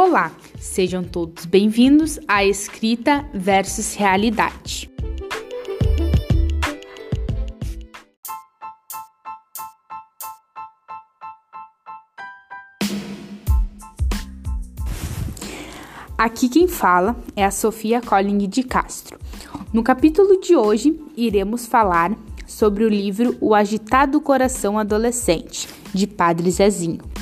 Olá, sejam todos bem-vindos à Escrita versus Realidade. Aqui quem fala é a Sofia Colling de Castro. No capítulo de hoje, iremos falar sobre o livro O Agitado Coração Adolescente, de Padre Zezinho.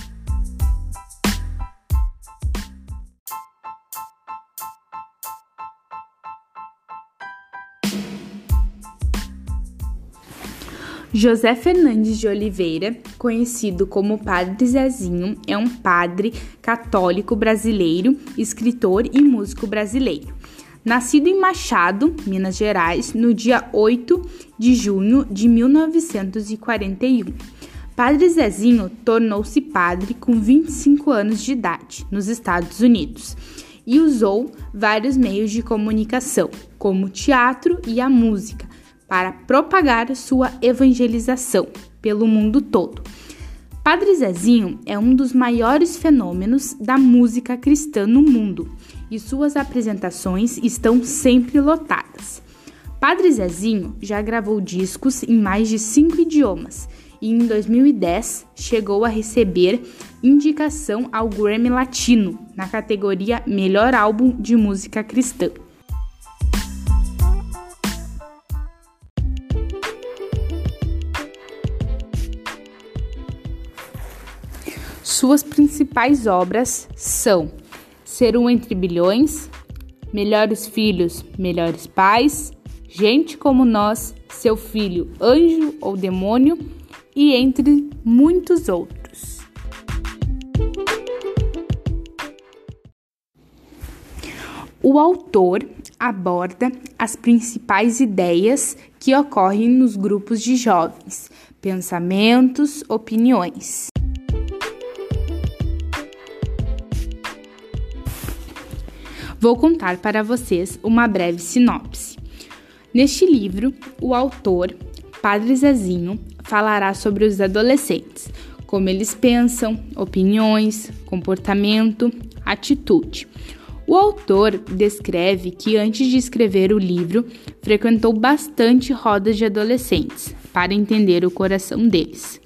José Fernandes de Oliveira, conhecido como Padre Zezinho, é um padre católico brasileiro, escritor e músico brasileiro. Nascido em Machado, Minas Gerais, no dia 8 de junho de 1941. Padre Zezinho tornou-se padre com 25 anos de idade, nos Estados Unidos, e usou vários meios de comunicação, como o teatro e a música, para propagar sua evangelização pelo mundo todo. Padre Zezinho é um dos maiores fenômenos da música cristã no mundo e suas apresentações estão sempre lotadas. Padre Zezinho já gravou discos em mais de cinco idiomas e em 2010 chegou a receber indicação ao Grammy Latino na categoria Melhor Álbum de Música Cristã. Suas principais obras são Ser um entre bilhões, Melhores filhos, melhores pais, Gente como nós, Seu filho, anjo ou demônio e entre muitos outros. O autor aborda as principais ideias que ocorrem nos grupos de jovens, pensamentos, opiniões. Vou contar para vocês uma breve sinopse. Neste livro, o autor, Padre Zezinho, falará sobre os adolescentes, como eles pensam, opiniões, comportamento, atitude. O autor descreve que antes de escrever o livro, frequentou bastante rodas de adolescentes para entender o coração deles.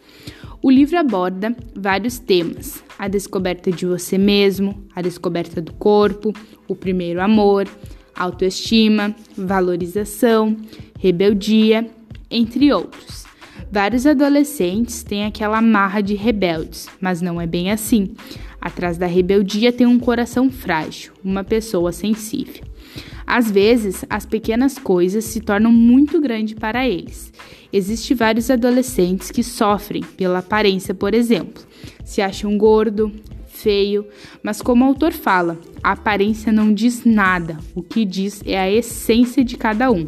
O livro aborda vários temas: a descoberta de você mesmo, a descoberta do corpo, o primeiro amor, autoestima, valorização, rebeldia, entre outros. Vários adolescentes têm aquela marra de rebeldes, mas não é bem assim. Atrás da rebeldia tem um coração frágil, uma pessoa sensível. Às vezes, as pequenas coisas se tornam muito grandes para eles. Existem vários adolescentes que sofrem pela aparência, por exemplo. Se acham gordo, feio, mas como o autor fala, a aparência não diz nada, o que diz é a essência de cada um.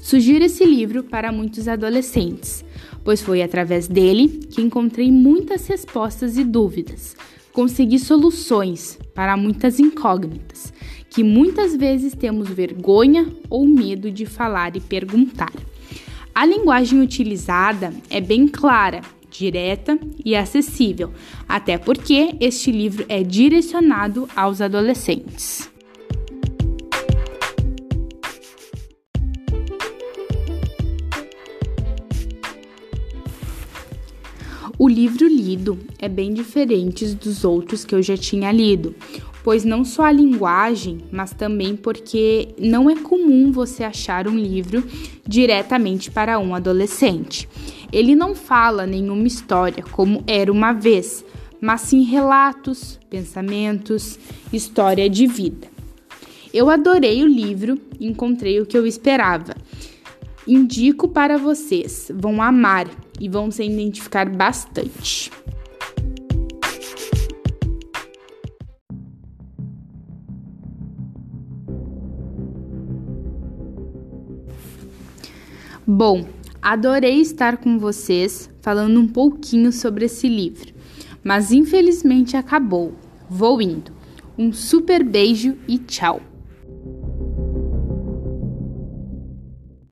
Sugiro esse livro para muitos adolescentes, pois foi através dele que encontrei muitas respostas e dúvidas. Consegui soluções para muitas incógnitas que muitas vezes temos vergonha ou medo de falar e perguntar. A linguagem utilizada é bem clara, direta e acessível, até porque este livro é direcionado aos adolescentes. O livro lido é bem diferente dos outros que eu já tinha lido, pois não só a linguagem, mas também porque não é comum você achar um livro diretamente para um adolescente. Ele não fala nenhuma história como era uma vez, mas sim relatos, pensamentos, história de vida. Eu adorei o livro encontrei o que eu esperava. Indico para vocês, vão amar e vão se identificar bastante. Bom, adorei estar com vocês falando um pouquinho sobre esse livro, mas infelizmente acabou. Vou indo. Um super beijo e tchau!